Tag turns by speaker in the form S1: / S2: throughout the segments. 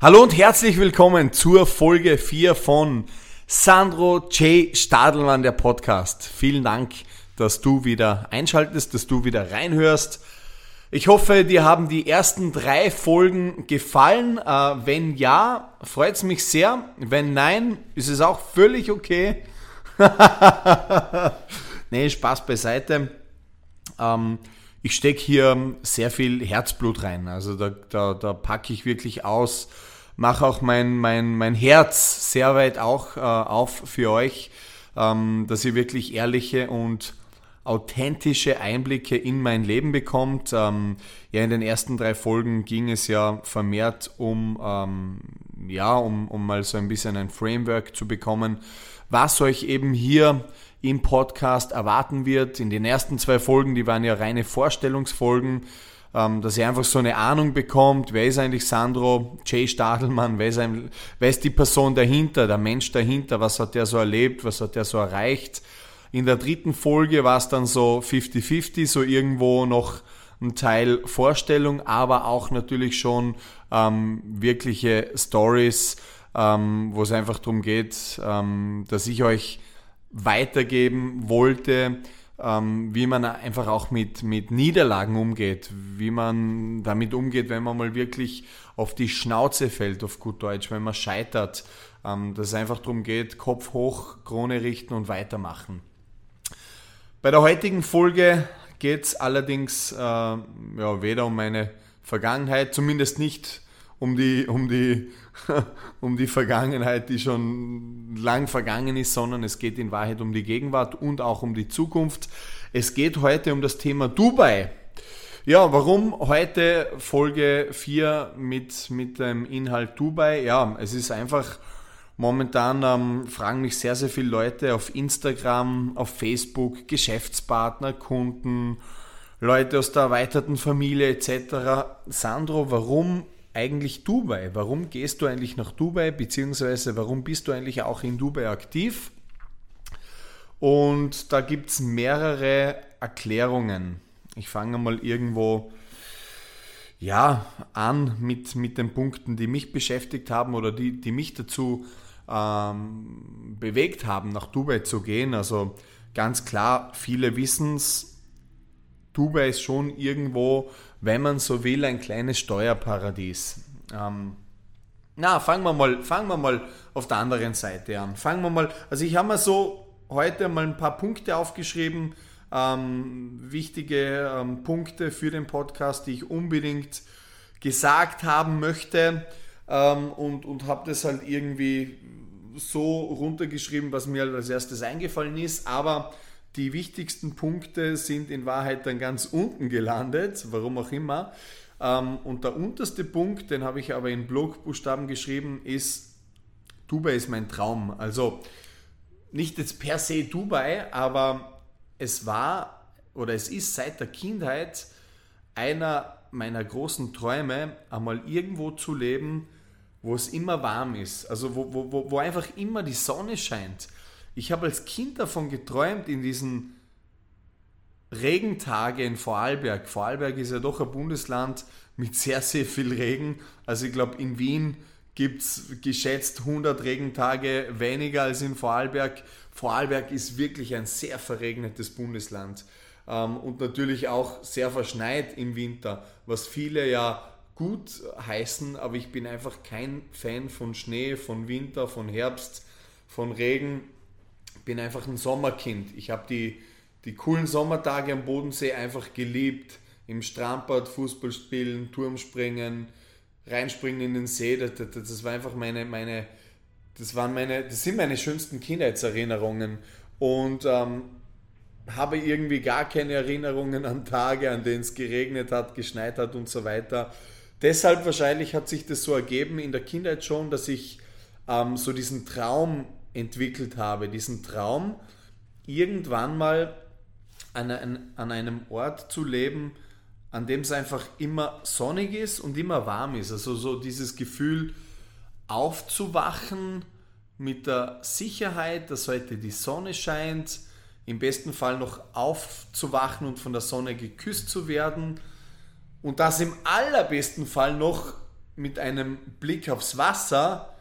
S1: Hallo und herzlich willkommen zur Folge 4 von Sandro J. Stadelmann, der Podcast. Vielen Dank, dass du wieder einschaltest, dass du wieder reinhörst. Ich hoffe, dir haben die ersten drei Folgen gefallen. Äh, wenn ja, freut es mich sehr. Wenn nein, ist es auch völlig okay. nee, Spaß beiseite. Ähm, ich stecke hier sehr viel Herzblut rein. Also da, da, da packe ich wirklich aus, mache auch mein, mein, mein Herz sehr weit auch äh, auf für euch, ähm, dass ihr wirklich ehrliche und authentische Einblicke in mein Leben bekommt. Ähm, ja, in den ersten drei Folgen ging es ja vermehrt um, ähm, ja, um, um mal so ein bisschen ein Framework zu bekommen, was euch eben hier im Podcast erwarten wird. In den ersten zwei Folgen, die waren ja reine Vorstellungsfolgen, ähm, dass ihr einfach so eine Ahnung bekommt, wer ist eigentlich Sandro Jay Stadelmann, wer ist, ein, wer ist die Person dahinter, der Mensch dahinter, was hat der so erlebt, was hat der so erreicht. In der dritten Folge war es dann so 50-50, so irgendwo noch ein Teil Vorstellung, aber auch natürlich schon ähm, wirkliche Stories, ähm, wo es einfach darum geht, ähm, dass ich euch weitergeben wollte, ähm, wie man einfach auch mit, mit Niederlagen umgeht, wie man damit umgeht, wenn man mal wirklich auf die Schnauze fällt, auf gut Deutsch, wenn man scheitert, ähm, dass es einfach darum geht, Kopf hoch, Krone richten und weitermachen. Bei der heutigen Folge geht es allerdings äh, ja, weder um meine Vergangenheit, zumindest nicht um die, um die, um die Vergangenheit, die schon lang vergangen ist, sondern es geht in Wahrheit um die Gegenwart und auch um die Zukunft. Es geht heute um das Thema Dubai. Ja, warum heute Folge 4 mit, mit dem Inhalt Dubai? Ja, es ist einfach momentan ähm, fragen mich sehr, sehr viele Leute auf Instagram, auf Facebook, Geschäftspartner, Kunden, Leute aus der erweiterten Familie etc. Sandro, warum eigentlich Dubai? Warum gehst du eigentlich nach Dubai, beziehungsweise warum bist du eigentlich auch in Dubai aktiv? Und da gibt es mehrere Erklärungen. Ich fange mal irgendwo ja, an mit, mit den Punkten, die mich beschäftigt haben oder die, die mich dazu ähm, bewegt haben, nach Dubai zu gehen. Also ganz klar, viele wissen es, Dubai ist schon irgendwo wenn man so will, ein kleines Steuerparadies. Ähm, na, fangen wir, mal, fangen wir mal auf der anderen Seite an. Fangen wir mal, also ich habe mir so heute mal ein paar Punkte aufgeschrieben, ähm, wichtige ähm, Punkte für den Podcast, die ich unbedingt gesagt haben möchte ähm, und, und habe das halt irgendwie so runtergeschrieben, was mir als erstes eingefallen ist, aber die wichtigsten Punkte sind in Wahrheit dann ganz unten gelandet, warum auch immer. Ähm, und der unterste Punkt, den habe ich aber in Blogbuchstaben geschrieben, ist, Dubai ist mein Traum. Also nicht jetzt per se Dubai, aber es war oder es ist seit der Kindheit einer meiner großen Träume, einmal irgendwo zu leben, wo es immer warm ist. Also wo, wo, wo einfach immer die Sonne scheint. Ich habe als Kind davon geträumt, in diesen Regentage in Vorarlberg. Vorarlberg ist ja doch ein Bundesland mit sehr, sehr viel Regen. Also ich glaube, in Wien gibt es geschätzt 100 Regentage weniger als in Vorarlberg. Vorarlberg ist wirklich ein sehr verregnetes Bundesland ähm, und natürlich auch sehr verschneit im Winter, was viele ja gut heißen, aber ich bin einfach kein Fan von Schnee, von Winter, von Herbst, von Regen bin einfach ein Sommerkind. Ich habe die, die coolen Sommertage am Bodensee einfach geliebt. Im Strandbad Fußball spielen, Turmspringen, reinspringen in den See. Das, das, das war einfach meine, meine, das waren meine, das sind meine schönsten Kindheitserinnerungen. Und ähm, habe irgendwie gar keine Erinnerungen an Tage, an denen es geregnet hat, geschneit hat und so weiter. Deshalb wahrscheinlich hat sich das so ergeben in der Kindheit schon, dass ich ähm, so diesen Traum entwickelt habe, diesen Traum, irgendwann mal an, an, an einem Ort zu leben, an dem es einfach immer sonnig ist und immer warm ist. Also so dieses Gefühl aufzuwachen mit der Sicherheit, dass heute die Sonne scheint, im besten Fall noch aufzuwachen und von der Sonne geküsst zu werden und das im allerbesten Fall noch mit einem Blick aufs Wasser.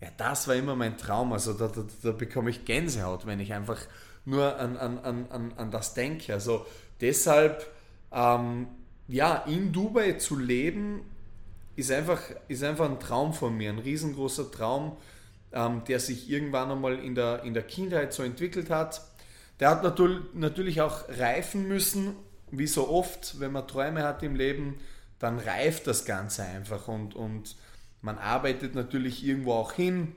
S1: Ja, das war immer mein Traum. Also da, da, da bekomme ich Gänsehaut, wenn ich einfach nur an, an, an, an das denke. Also deshalb, ähm, ja, in Dubai zu leben, ist einfach, ist einfach ein Traum von mir, ein riesengroßer Traum, ähm, der sich irgendwann einmal in der, in der Kindheit so entwickelt hat. Der hat natürlich auch reifen müssen, wie so oft, wenn man Träume hat im Leben, dann reift das Ganze einfach und, und man arbeitet natürlich irgendwo auch hin,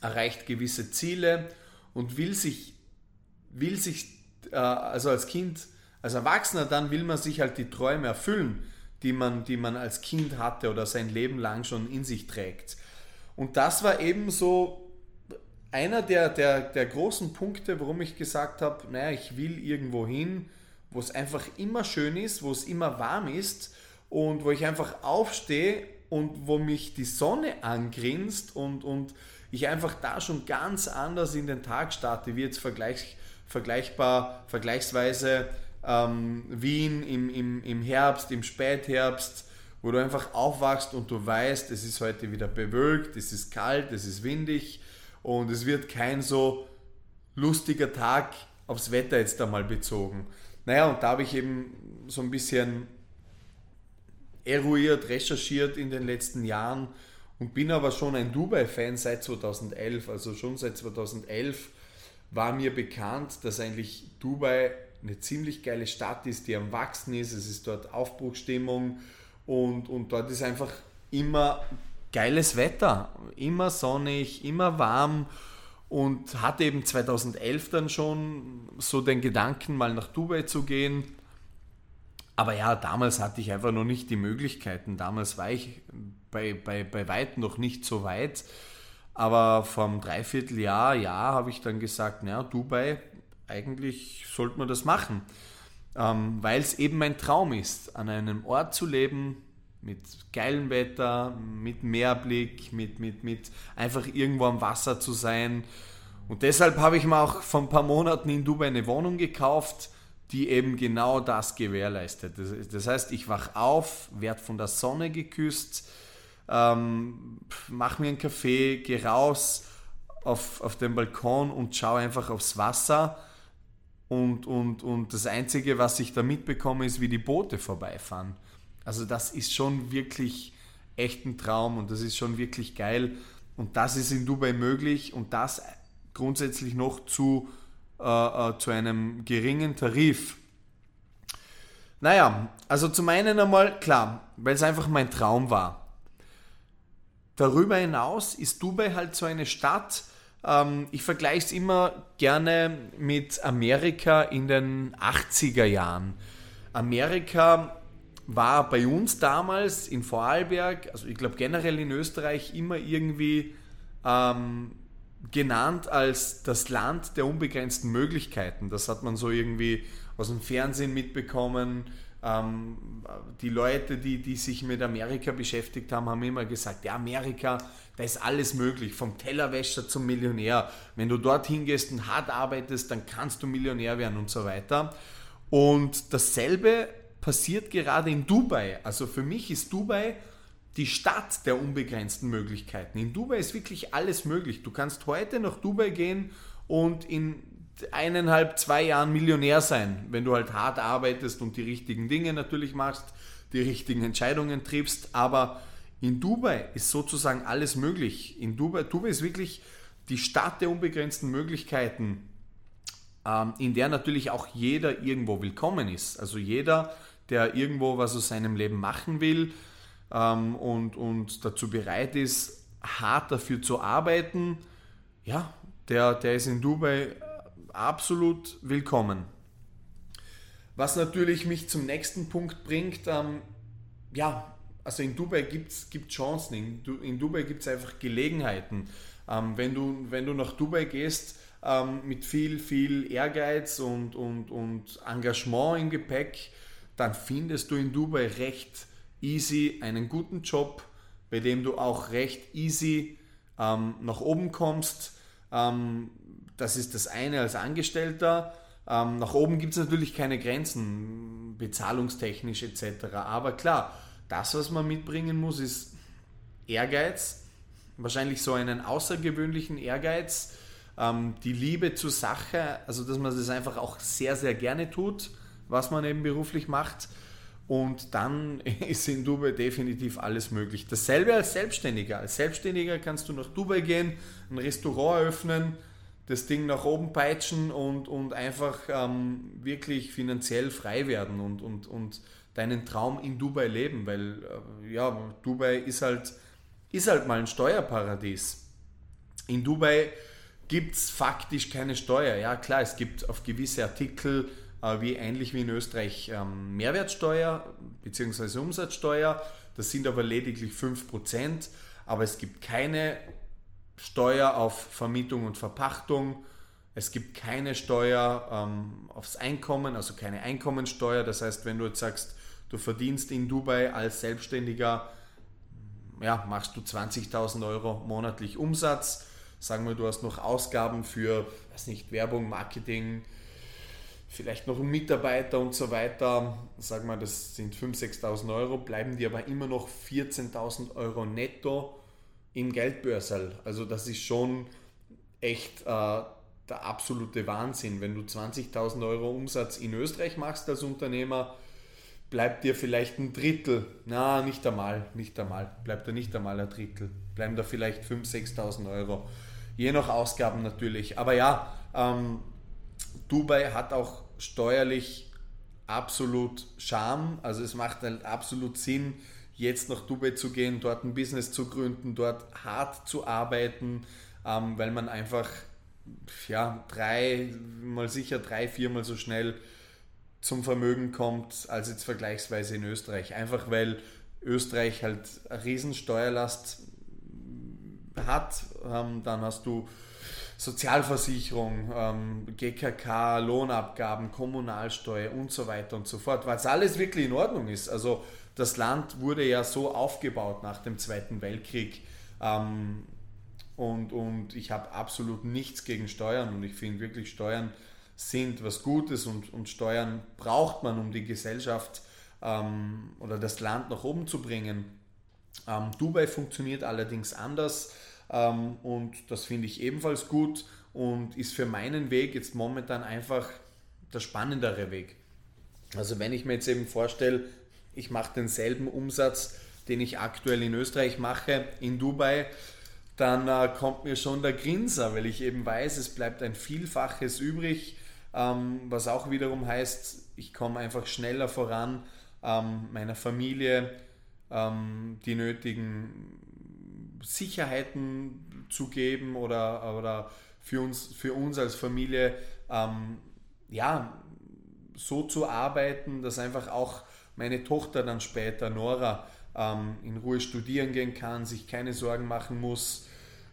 S1: erreicht gewisse Ziele und will sich, will sich äh, also als Kind, als Erwachsener, dann will man sich halt die Träume erfüllen, die man, die man als Kind hatte oder sein Leben lang schon in sich trägt. Und das war eben so einer der, der, der großen Punkte, warum ich gesagt habe, naja, ich will irgendwo hin, wo es einfach immer schön ist, wo es immer warm ist und wo ich einfach aufstehe und wo mich die Sonne angrinst und, und ich einfach da schon ganz anders in den Tag starte, wie jetzt vergleich, vergleichbar, vergleichsweise ähm, Wien im, im, im Herbst, im Spätherbst, wo du einfach aufwachst und du weißt, es ist heute wieder bewölkt, es ist kalt, es ist windig und es wird kein so lustiger Tag aufs Wetter jetzt einmal bezogen. Naja, und da habe ich eben so ein bisschen eruiert, recherchiert in den letzten Jahren und bin aber schon ein Dubai-Fan seit 2011. Also schon seit 2011 war mir bekannt, dass eigentlich Dubai eine ziemlich geile Stadt ist, die am Wachsen ist. Es ist dort Aufbruchstimmung und, und dort ist einfach immer geiles Wetter, immer sonnig, immer warm und hatte eben 2011 dann schon so den Gedanken, mal nach Dubai zu gehen. Aber ja, damals hatte ich einfach noch nicht die Möglichkeiten. Damals war ich bei, bei, bei weitem noch nicht so weit. Aber vom Dreivierteljahr, ja, habe ich dann gesagt, naja, Dubai, eigentlich sollte man das machen. Ähm, Weil es eben mein Traum ist, an einem Ort zu leben, mit geilem Wetter, mit Meerblick, mit, mit, mit einfach irgendwo am Wasser zu sein. Und deshalb habe ich mir auch vor ein paar Monaten in Dubai eine Wohnung gekauft, die eben genau das gewährleistet. Das, heißt, ich wach auf, werde von der Sonne geküsst, ähm, mache mir einen Kaffee, gehe raus auf, auf den Balkon und schaue einfach aufs Wasser. Und, und, und das Einzige, was ich da mitbekomme, ist, wie die Boote vorbeifahren. Also das ist schon wirklich echt ein Traum und das ist schon wirklich geil. Und das ist in Dubai möglich und das grundsätzlich noch zu, äh, äh, zu einem geringen Tarif. Naja, also zum einen einmal klar, weil es einfach mein Traum war. Darüber hinaus ist Dubai halt so eine Stadt, ähm, ich vergleiche es immer gerne mit Amerika in den 80er Jahren. Amerika war bei uns damals in Vorarlberg, also ich glaube generell in Österreich, immer irgendwie ähm, genannt als das Land der unbegrenzten Möglichkeiten. Das hat man so irgendwie aus dem Fernsehen mitbekommen. Ähm, die Leute, die, die sich mit Amerika beschäftigt haben, haben immer gesagt, ja, Amerika, da ist alles möglich, vom Tellerwäscher zum Millionär. Wenn du dorthin gehst und hart arbeitest, dann kannst du Millionär werden und so weiter. Und dasselbe passiert gerade in Dubai. Also für mich ist Dubai die Stadt der unbegrenzten Möglichkeiten. In Dubai ist wirklich alles möglich. Du kannst heute nach Dubai gehen und in eineinhalb, zwei Jahren Millionär sein, wenn du halt hart arbeitest und die richtigen Dinge natürlich machst, die richtigen Entscheidungen triffst. Aber in Dubai ist sozusagen alles möglich. In Dubai, Dubai ist wirklich die Stadt der unbegrenzten Möglichkeiten, ähm, in der natürlich auch jeder irgendwo willkommen ist. Also jeder, der irgendwo was aus seinem Leben machen will, ähm, und, und dazu bereit ist, hart dafür zu arbeiten, ja, der, der ist in Dubai absolut willkommen. Was natürlich mich zum nächsten Punkt bringt, ähm, ja, also in Dubai gibt es Chancen, in, in Dubai gibt es einfach Gelegenheiten. Ähm, wenn, du, wenn du nach Dubai gehst ähm, mit viel, viel Ehrgeiz und, und, und Engagement im Gepäck, dann findest du in Dubai recht easy einen guten Job, bei dem du auch recht easy ähm, nach oben kommst. Ähm, das ist das eine als Angestellter. Ähm, nach oben gibt es natürlich keine Grenzen, bezahlungstechnisch etc. Aber klar, das, was man mitbringen muss, ist Ehrgeiz, wahrscheinlich so einen außergewöhnlichen Ehrgeiz, ähm, die Liebe zur Sache, also dass man das einfach auch sehr, sehr gerne tut, was man eben beruflich macht. Und dann ist in Dubai definitiv alles möglich. Dasselbe als Selbstständiger. Als Selbstständiger kannst du nach Dubai gehen, ein Restaurant eröffnen, das Ding nach oben peitschen und, und einfach ähm, wirklich finanziell frei werden und, und, und deinen Traum in Dubai leben, weil äh, ja, Dubai ist halt, ist halt mal ein Steuerparadies. In Dubai gibt es faktisch keine Steuer. Ja klar, es gibt auf gewisse Artikel, wie ähnlich wie in Österreich, ähm, Mehrwertsteuer bzw. Umsatzsteuer. Das sind aber lediglich 5%, aber es gibt keine Steuer auf Vermietung und Verpachtung. Es gibt keine Steuer ähm, aufs Einkommen, also keine Einkommensteuer. Das heißt, wenn du jetzt sagst, du verdienst in Dubai als Selbstständiger, ja, machst du 20.000 Euro monatlich Umsatz. Sagen wir, du hast noch Ausgaben für, weiß nicht, Werbung, Marketing, vielleicht noch einen Mitarbeiter und so weiter. Sagen wir, das sind 5.000, 6.000 Euro, bleiben dir aber immer noch 14.000 Euro netto im Geldbörsel. Also das ist schon echt äh, der absolute Wahnsinn. Wenn du 20.000 Euro Umsatz in Österreich machst als Unternehmer, bleibt dir vielleicht ein Drittel, na nicht einmal, nicht einmal, bleibt da nicht einmal ein Drittel, bleiben da vielleicht 5.000, 6.000 Euro, je nach Ausgaben natürlich. Aber ja, ähm, Dubai hat auch steuerlich absolut Charme, also es macht halt absolut Sinn, jetzt nach Dubai zu gehen, dort ein Business zu gründen, dort hart zu arbeiten, ähm, weil man einfach ja, drei, mal sicher drei, viermal so schnell zum Vermögen kommt als jetzt vergleichsweise in Österreich. Einfach weil Österreich halt eine Riesensteuerlast hat. Ähm, dann hast du Sozialversicherung, ähm, GKK, Lohnabgaben, Kommunalsteuer und so weiter und so fort, was alles wirklich in Ordnung ist. Also das Land wurde ja so aufgebaut nach dem Zweiten Weltkrieg. Ähm, und, und ich habe absolut nichts gegen Steuern und ich finde wirklich Steuern sind was Gutes und, und Steuern braucht man, um die Gesellschaft ähm, oder das Land nach oben zu bringen. Ähm, Dubai funktioniert allerdings anders ähm, und das finde ich ebenfalls gut und ist für meinen Weg jetzt momentan einfach der spannendere Weg. Also wenn ich mir jetzt eben vorstelle, ich mache denselben Umsatz, den ich aktuell in Österreich mache, in Dubai, dann äh, kommt mir schon der Grinser, weil ich eben weiß, es bleibt ein Vielfaches übrig, ähm, was auch wiederum heißt, ich komme einfach schneller voran, ähm, meiner Familie ähm, die nötigen Sicherheiten zu geben oder, oder für, uns, für uns als Familie ähm, ja, so zu arbeiten, dass einfach auch meine Tochter dann später, Nora, ähm, in Ruhe studieren gehen kann, sich keine Sorgen machen muss,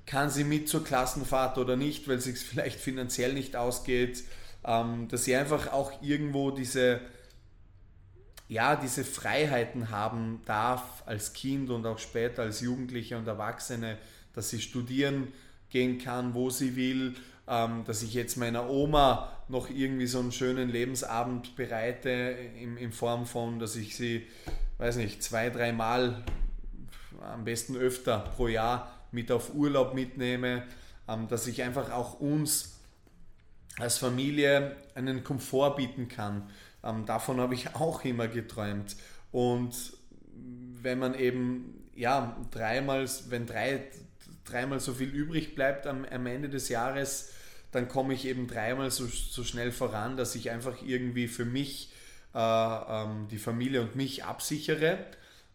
S1: kann sie mit zur Klassenfahrt oder nicht, weil es sich vielleicht finanziell nicht ausgeht, ähm, dass sie einfach auch irgendwo diese, ja, diese Freiheiten haben darf als Kind und auch später als Jugendliche und Erwachsene, dass sie studieren gehen kann, wo sie will, ähm, dass ich jetzt meiner Oma noch irgendwie so einen schönen Lebensabend bereite in, in Form von, dass ich sie, weiß nicht, zwei, dreimal, am besten öfter pro Jahr mit auf Urlaub mitnehme, ähm, dass ich einfach auch uns als Familie einen Komfort bieten kann. Ähm, davon habe ich auch immer geträumt. Und wenn man eben, ja, dreimal, wenn drei, dreimal so viel übrig bleibt am, am Ende des Jahres, dann komme ich eben dreimal so, so schnell voran, dass ich einfach irgendwie für mich äh, ähm, die Familie und mich absichere.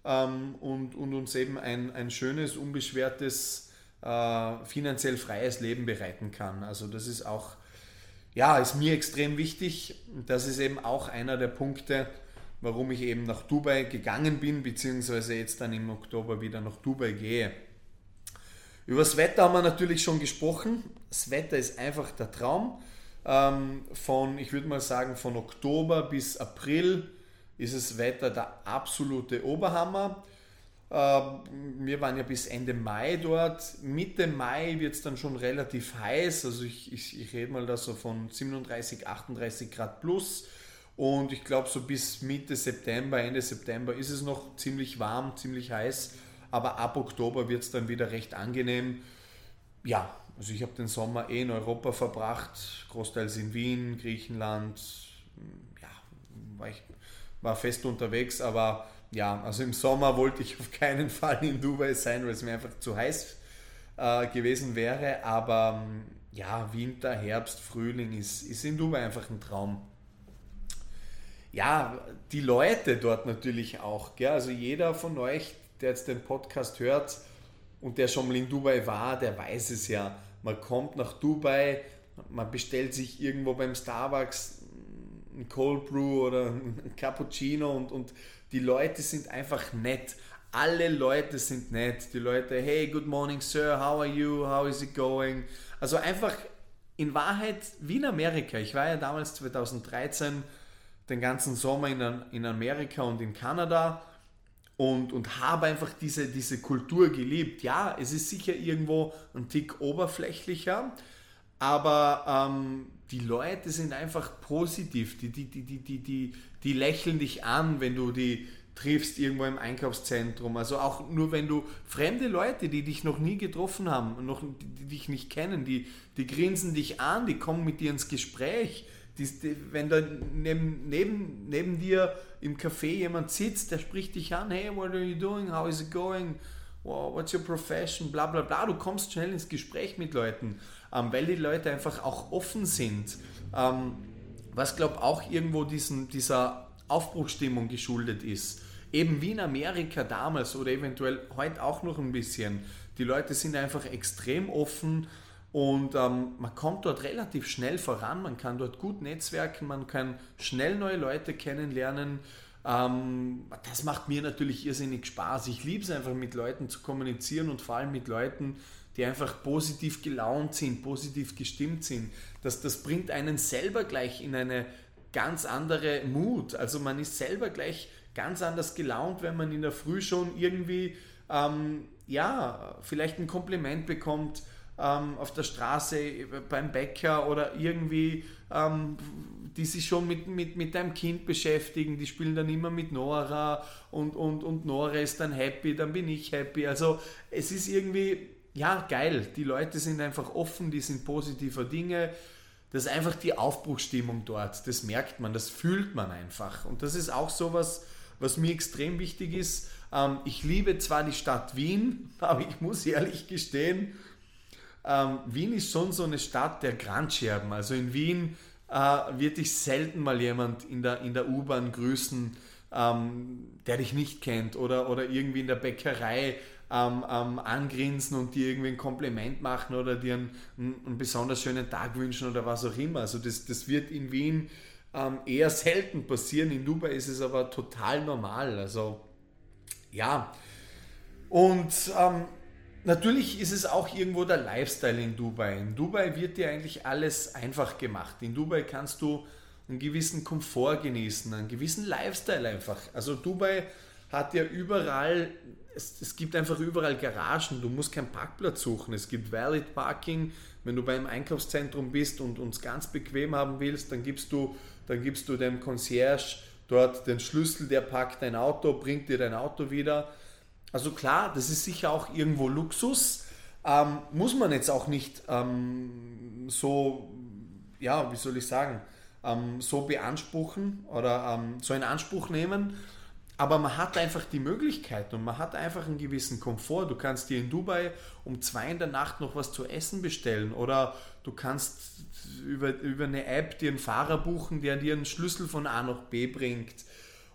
S1: ähm, und, und uns eben ein, ein schönes, unbeschwertes, äh, finanziell freies Leben bereiten kann. Also das ist auch, ja, ist mir extrem wichtig. Das ist eben auch einer der Punkte, warum ich eben nach Dubai gegangen bin, beziehungsweise jetzt dann im Oktober wieder nach Dubai gehe. Über das Wetter haben wir natürlich schon gesprochen. Das Wetter ist einfach der Traum. Ähm, von, ich würde mal sagen, von Oktober bis April ist das Wetter der absolute Oberhammer. Ähm, wir waren ja bis Ende Mai dort. Mitte Mai wird es dann schon relativ heiß. Also ich, ich, ich rede mal da so von 37, 38 Grad plus. Und ich glaube, so bis Mitte September, Ende September ist es noch ziemlich warm, ziemlich heiß. Aber ab Oktober wird es dann wieder recht angenehm. Ja, also ich habe den Sommer eh in Europa verbracht, großteils in Wien, Griechenland. Ja, war ich war fest unterwegs, aber ja, also im Sommer wollte ich auf keinen Fall in Dubai sein, weil es mir einfach zu heiß äh, gewesen wäre. Aber ja, Winter, Herbst, Frühling ist, ist in Dubai einfach ein Traum. Ja, die Leute dort natürlich auch. Gell? Also jeder von euch, der jetzt den Podcast hört und der schon mal in Dubai war, der weiß es ja. Man kommt nach Dubai, man bestellt sich irgendwo beim Starbucks ein Cold Brew oder ein Cappuccino und, und die Leute sind einfach nett. Alle Leute sind nett. Die Leute, hey, good morning, Sir, how are you? How is it going? Also einfach in Wahrheit wie in Amerika. Ich war ja damals 2013 den ganzen Sommer in, in Amerika und in Kanada und, und habe einfach diese, diese Kultur geliebt. Ja, es ist sicher irgendwo ein Tick oberflächlicher, aber ähm, die Leute sind einfach positiv, die, die, die, die, die, die, die lächeln dich an, wenn du die triffst irgendwo im Einkaufszentrum. Also auch nur wenn du fremde Leute, die dich noch nie getroffen haben, noch, die, die dich nicht kennen, die, die grinsen dich an, die kommen mit dir ins Gespräch. Die, die, wenn da neben, neben, neben dir im Café jemand sitzt, der spricht dich an, hey, what are you doing, how is it going? what's your profession, bla bla bla. Du kommst schnell ins Gespräch mit Leuten, ähm, weil die Leute einfach auch offen sind. Ähm, was glaube auch irgendwo diesen, dieser Aufbruchstimmung geschuldet ist. Eben wie in Amerika damals oder eventuell heute auch noch ein bisschen. Die Leute sind einfach extrem offen und ähm, man kommt dort relativ schnell voran, man kann dort gut netzwerken, man kann schnell neue Leute kennenlernen. Ähm, das macht mir natürlich irrsinnig Spaß. Ich liebe es einfach mit Leuten zu kommunizieren und vor allem mit Leuten, die einfach positiv gelaunt sind, positiv gestimmt sind. Das, das bringt einen selber gleich in eine ganz andere Mut. Also man ist selber gleich ganz anders gelaunt, wenn man in der Früh schon irgendwie, ähm, ja, vielleicht ein Kompliment bekommt ähm, auf der Straße, beim Bäcker oder irgendwie, ähm, die sich schon mit, mit, mit deinem Kind beschäftigen, die spielen dann immer mit Nora und, und, und Nora ist dann happy, dann bin ich happy. Also es ist irgendwie, ja, geil. Die Leute sind einfach offen, die sind positiver Dinge. Das ist einfach die Aufbruchsstimmung dort. Das merkt man, das fühlt man einfach. Und das ist auch sowas, was mir extrem wichtig ist. Ähm, ich liebe zwar die Stadt Wien, aber ich muss ehrlich gestehen, ähm, Wien ist schon so eine Stadt der Grandscherben. Also in Wien äh, wird dich selten mal jemand in der, in der U-Bahn grüßen, ähm, der dich nicht kennt oder, oder irgendwie in der Bäckerei ähm, ähm, angrinsen und dir irgendwie ein Kompliment machen oder dir einen, einen, besonders schönen Tag wünschen oder was auch immer. Also das, das wird in Wien ähm, eher selten passieren. In Dubai ist es aber total normal. Also ja. Und ähm, Natürlich ist es auch irgendwo der Lifestyle in Dubai. In Dubai wird dir eigentlich alles einfach gemacht. In Dubai kannst du einen gewissen Komfort genießen, einen gewissen Lifestyle einfach. Also Dubai hat ja überall, es, es gibt einfach überall Garagen, du musst keinen Parkplatz suchen. Es gibt Valid Parking, wenn du beim Einkaufszentrum bist und uns ganz bequem haben willst, dann gibst du, dann gibst du dem Concierge dort den Schlüssel, der parkt dein Auto, bringt dir dein Auto wieder. Also klar, das ist sicher auch irgendwo Luxus. Ähm, muss man jetzt auch nicht ähm, so, ja, wie soll ich sagen, ähm, so beanspruchen oder ähm, so in Anspruch nehmen. Aber man hat einfach die Möglichkeit und man hat einfach einen gewissen Komfort. Du kannst dir in Dubai um zwei in der Nacht noch was zu essen bestellen oder du kannst über, über eine App dir einen Fahrer buchen, der dir einen Schlüssel von A nach B bringt.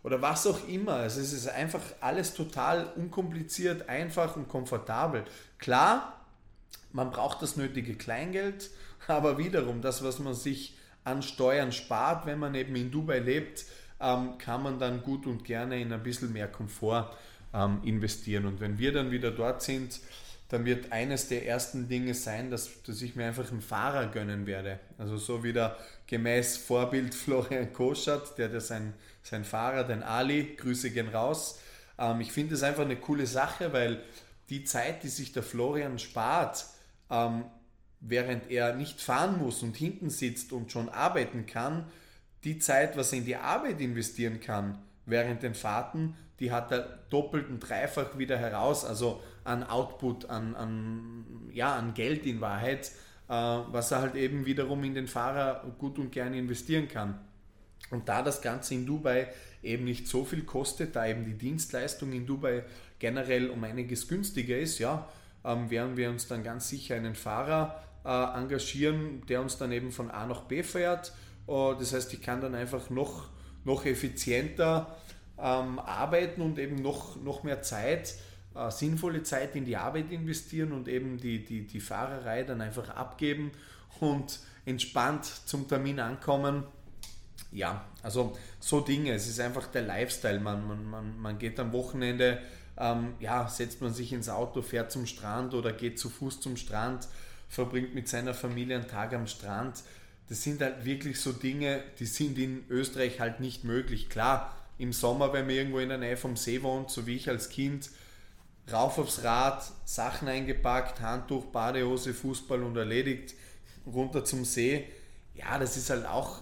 S1: oder was auch immer. Also es ist einfach alles total unkompliziert, einfach und komfortabel. Klar, man braucht das nötige Kleingeld, aber wiederum das, was man sich an Steuern spart, wenn man eben in Dubai lebt, ähm, kann man dann gut und gerne in ein bisschen mehr Komfort ähm, investieren. Und wenn wir dann wieder dort sind, dann wird eines der ersten Dinge sein, dass, dass ich mir einfach einen Fahrer gönnen werde. Also so wieder gemäß Vorbild Florian Koschat, der ja sein, sein Fahrer, den Ali, Grüße gehen raus. Ähm, ich finde es einfach eine coole Sache, weil die Zeit, die sich der Florian spart, ähm, während er nicht fahren muss und hinten sitzt und schon arbeiten kann, die Zeit, was er in die Arbeit investieren kann, während den Fahrten, die hat er doppelt und dreifach wieder heraus, also an Output, an, an, ja, an Geld in Wahrheit, äh, was er halt eben wiederum in den Fahrer gut und gerne investieren kann. Und da das Ganze in Dubai eben nicht so viel kostet, da eben die Dienstleistung in Dubai generell um einiges günstiger ist, ja, ähm, werden wir uns dann ganz sicher einen Fahrer äh, engagieren, der uns dann eben von A nach B fährt. Uh, das heißt, ich kann dann einfach noch, noch effizienter ähm, arbeiten und eben noch, noch mehr Zeit, äh, sinnvolle Zeit in die Arbeit investieren und eben die, die, die Fahrerei dann einfach abgeben und entspannt zum Termin ankommen. Ja, also so Dinge. Es ist einfach der Lifestyle. Man, man, man, man geht am Wochenende, ähm, ja, setzt man sich ins Auto, fährt zum Strand oder geht zu Fuß zum Strand, verbringt mit seiner Familie einen Tag am Strand. Das sind halt wirklich so Dinge, die sind in Österreich halt nicht möglich. Klar, im Sommer, wenn man irgendwo in der Nähe vom See wohnt, so wie ich als Kind, rauf aufs Rad, Sachen eingepackt, Handtuch, Badehose, Fußball und erledigt, runter zum See. Ja, das ist halt auch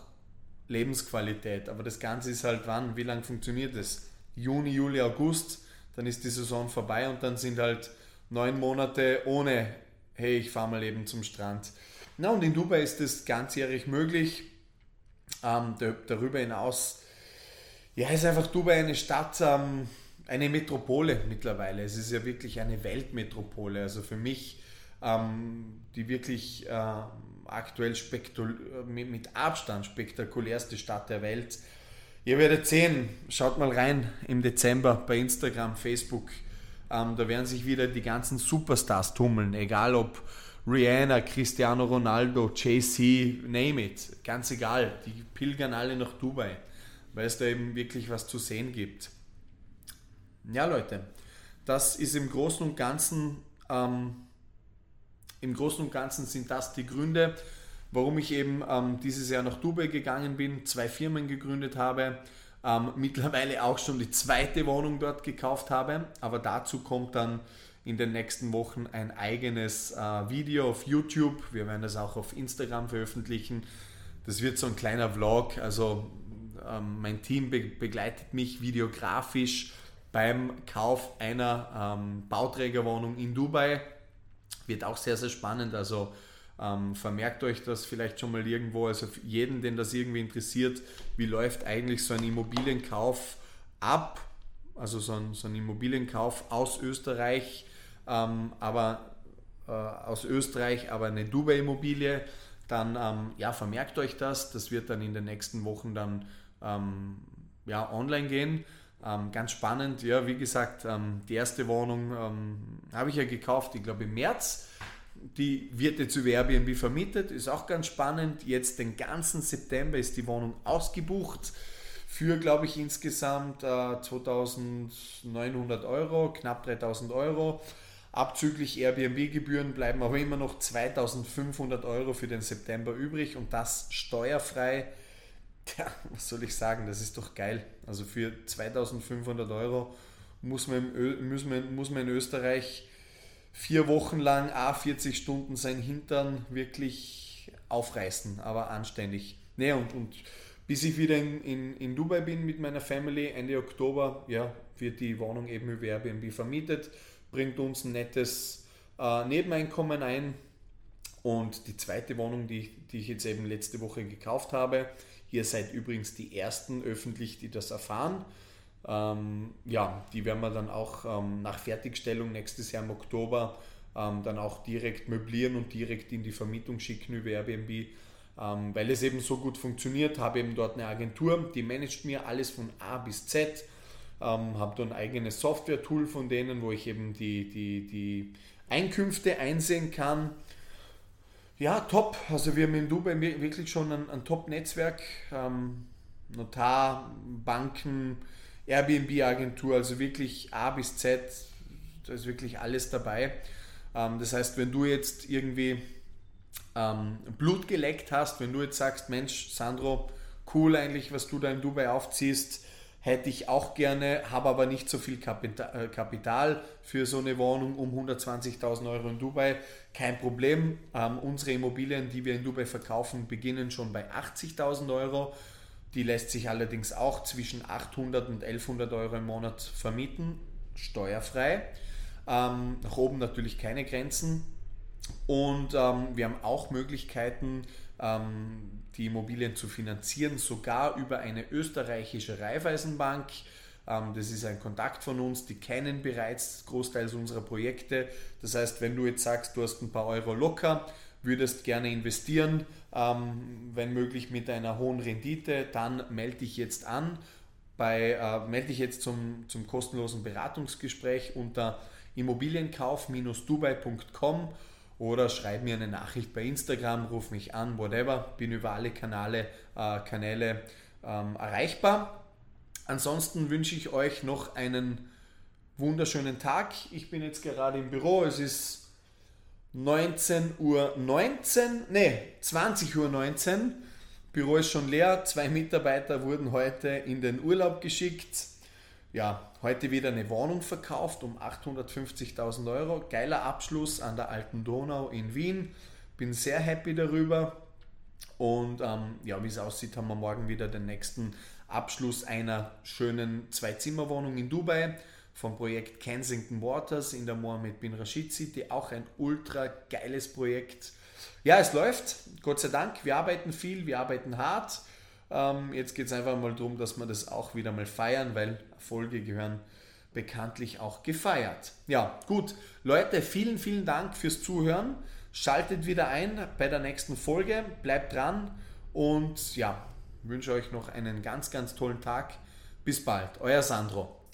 S1: Lebensqualität. Aber das Ganze ist halt wann? Wie lange funktioniert das? Juni, Juli, August, dann ist die Saison vorbei und dann sind halt neun Monate ohne, hey, ich fahre mal eben zum Strand. Na, und in Dubai ist das ganzjährig möglich. Ähm, darüber hinaus ja, ist einfach Dubai eine Stadt, ähm, eine Metropole mittlerweile. Es ist ja wirklich eine Weltmetropole. Also für mich ähm, die wirklich äh, aktuell mit, Abstand spektakulärste Stadt der Welt. Ihr werdet sehen, schaut mal rein im Dezember bei Instagram, Facebook. Ähm, da werden sich wieder die ganzen Superstars tummeln, egal ob Rihanna, Cristiano Ronaldo, JC, name it, ganz egal. Die pilgern alle nach Dubai weil es da eben wirklich was zu sehen gibt. Ja, Leute, das ist im Großen und Ganzen, ähm, im Großen und Ganzen sind das die Gründe, warum ich eben ähm, dieses Jahr nach Dubai gegangen bin, zwei Firmen gegründet habe, ähm, mittlerweile auch schon die zweite Wohnung dort gekauft habe, aber dazu kommt dann in den nächsten Wochen ein eigenes äh, Video auf YouTube. Wir werden das auch auf Instagram veröffentlichen. Das wird so ein kleiner Vlog, also ähm, mein Team be begleitet mich videografisch beim Kauf einer ähm, Bauträgerwohnung in Dubai. Wird auch sehr, sehr spannend. Also ähm, vermerkt euch das vielleicht schon mal irgendwo. Also für jeden, den das irgendwie interessiert, wie läuft eigentlich so ein Immobilienkauf ab? Also so ein, so ein Immobilienkauf aus Österreich, ähm, aber äh, aus Österreich, aber eine Dubai-Immobilie. Dann ähm, ja, vermerkt euch das. Das wird dann in den nächsten Wochen dann ähm, ja, online gehen. Ähm, ganz spannend, ja, wie gesagt, ähm, die erste Wohnung ähm, habe ich ja gekauft, ich glaube im März. Die wird jetzt über Airbnb vermietet, ist auch ganz spannend. Jetzt den ganzen September ist die Wohnung ausgebucht für, glaube ich, insgesamt äh, 2900 Euro, knapp 3000 Euro. Abzüglich Airbnb-Gebühren bleiben aber immer noch 2500 Euro für den September übrig und das steuerfrei ja, was soll ich sagen, das ist doch geil. Also für 2500 Euro muss man, muss man, muss man in Österreich vier Wochen lang a 40 Stunden sein Hintern wirklich aufreißen, aber anständig. Nee, und, und bis ich wieder in, in, in Dubai bin mit meiner Family, Ende Oktober, ja, wird die Wohnung eben über Airbnb vermietet, bringt uns ein nettes äh, Nebeneinkommen ein. Und die zweite Wohnung, die, die ich jetzt eben letzte Woche gekauft habe, Ihr seid übrigens die Ersten öffentlich, die das erfahren. Ähm, ja, die werden wir dann auch ähm, nach Fertigstellung nächstes Jahr im Oktober ähm, dann auch direkt möblieren und direkt in die Vermietung schicken über Airbnb. ähm, weil es eben so gut funktioniert, habe eben dort eine Agentur, die managt mir alles von A bis Z, ähm, habe da ein eigenes Software-Tool von denen, wo ich eben die, die, die Einkünfte einsehen kann. Ja, top. Also wir haben in Dubai wirklich schon ein, ein Top-Netzwerk. Ähm, Notar, Banken, Airbnb-Agentur, also wirklich A bis Z, da ist wirklich alles dabei. Ähm, das heißt, wenn du jetzt irgendwie ähm, Blut geleckt hast, wenn du jetzt sagst, Mensch, Sandro, cool eigentlich, was du da in Dubai aufziehst, hätte ich auch gerne, habe aber nicht so viel äh, Kapital für so eine Wohnung um 120.000 Euro in Dubai. Kein Problem. Ähm, unsere Immobilien, die wir in Dubai verkaufen, beginnen schon bei 80.000 Euro. Die lässt sich allerdings auch zwischen 800 und 1100 Euro im Monat vermieten, steuerfrei. Ähm, nach oben natürlich keine Grenzen. Und ähm, wir haben auch Möglichkeiten, ähm, die Immobilien zu finanzieren, sogar über eine österreichische Raiffeisenbank. Ähm, das ist ein Kontakt von uns, die kennen bereits großteils unserer Projekte. Das heißt, wenn du jetzt sagst, du hast ein paar Euro locker, würdest gerne investieren, ähm, wenn möglich mit einer hohen Rendite, dann melde dich jetzt an. Bei, äh, melde dich jetzt zum, zum kostenlosen Beratungsgespräch unter immobilienkauf-dubai.com oder schreib mir eine Nachricht bei Instagram, ruf mich an, whatever. Bin über alle Kanäle, äh, Kanäle ähm, erreichbar. Ansonsten wünsche ich euch noch einen wunderschönen Tag. Ich bin jetzt gerade im Büro. Es ist 19 Uhr 19, nee, 20 Uhr 19. Büro ist schon leer. Zwei Mitarbeiter wurden heute in den Urlaub geschickt. Ja, heute wieder eine Wohnung verkauft um 850.000 Euro. Geiler Abschluss an der Alten Donau in Wien. Bin sehr happy darüber. Und ähm, ja, wie es aussieht, haben wir morgen wieder den nächsten Abschluss einer schönen Zwei-Zimmer-Wohnung in Dubai vom Projekt Kensington Waters in der Mohammed bin Rashid City. Auch ein ultra geiles Projekt. Ja, es läuft, Gott sei Dank. Wir arbeiten viel, wir arbeiten hart. Ähm, jetzt geht es einfach mal darum, dass wir das auch wieder mal feiern, weil Erfolge gehören bekanntlich auch gefeiert. Ja, gut. Leute, vielen, vielen Dank fürs Zuhören. Schaltet wieder ein bei der nächsten Folge. Bleibt dran und ja, wünsche euch noch einen ganz, ganz tollen Tag. Bis bald. Euer Sandro.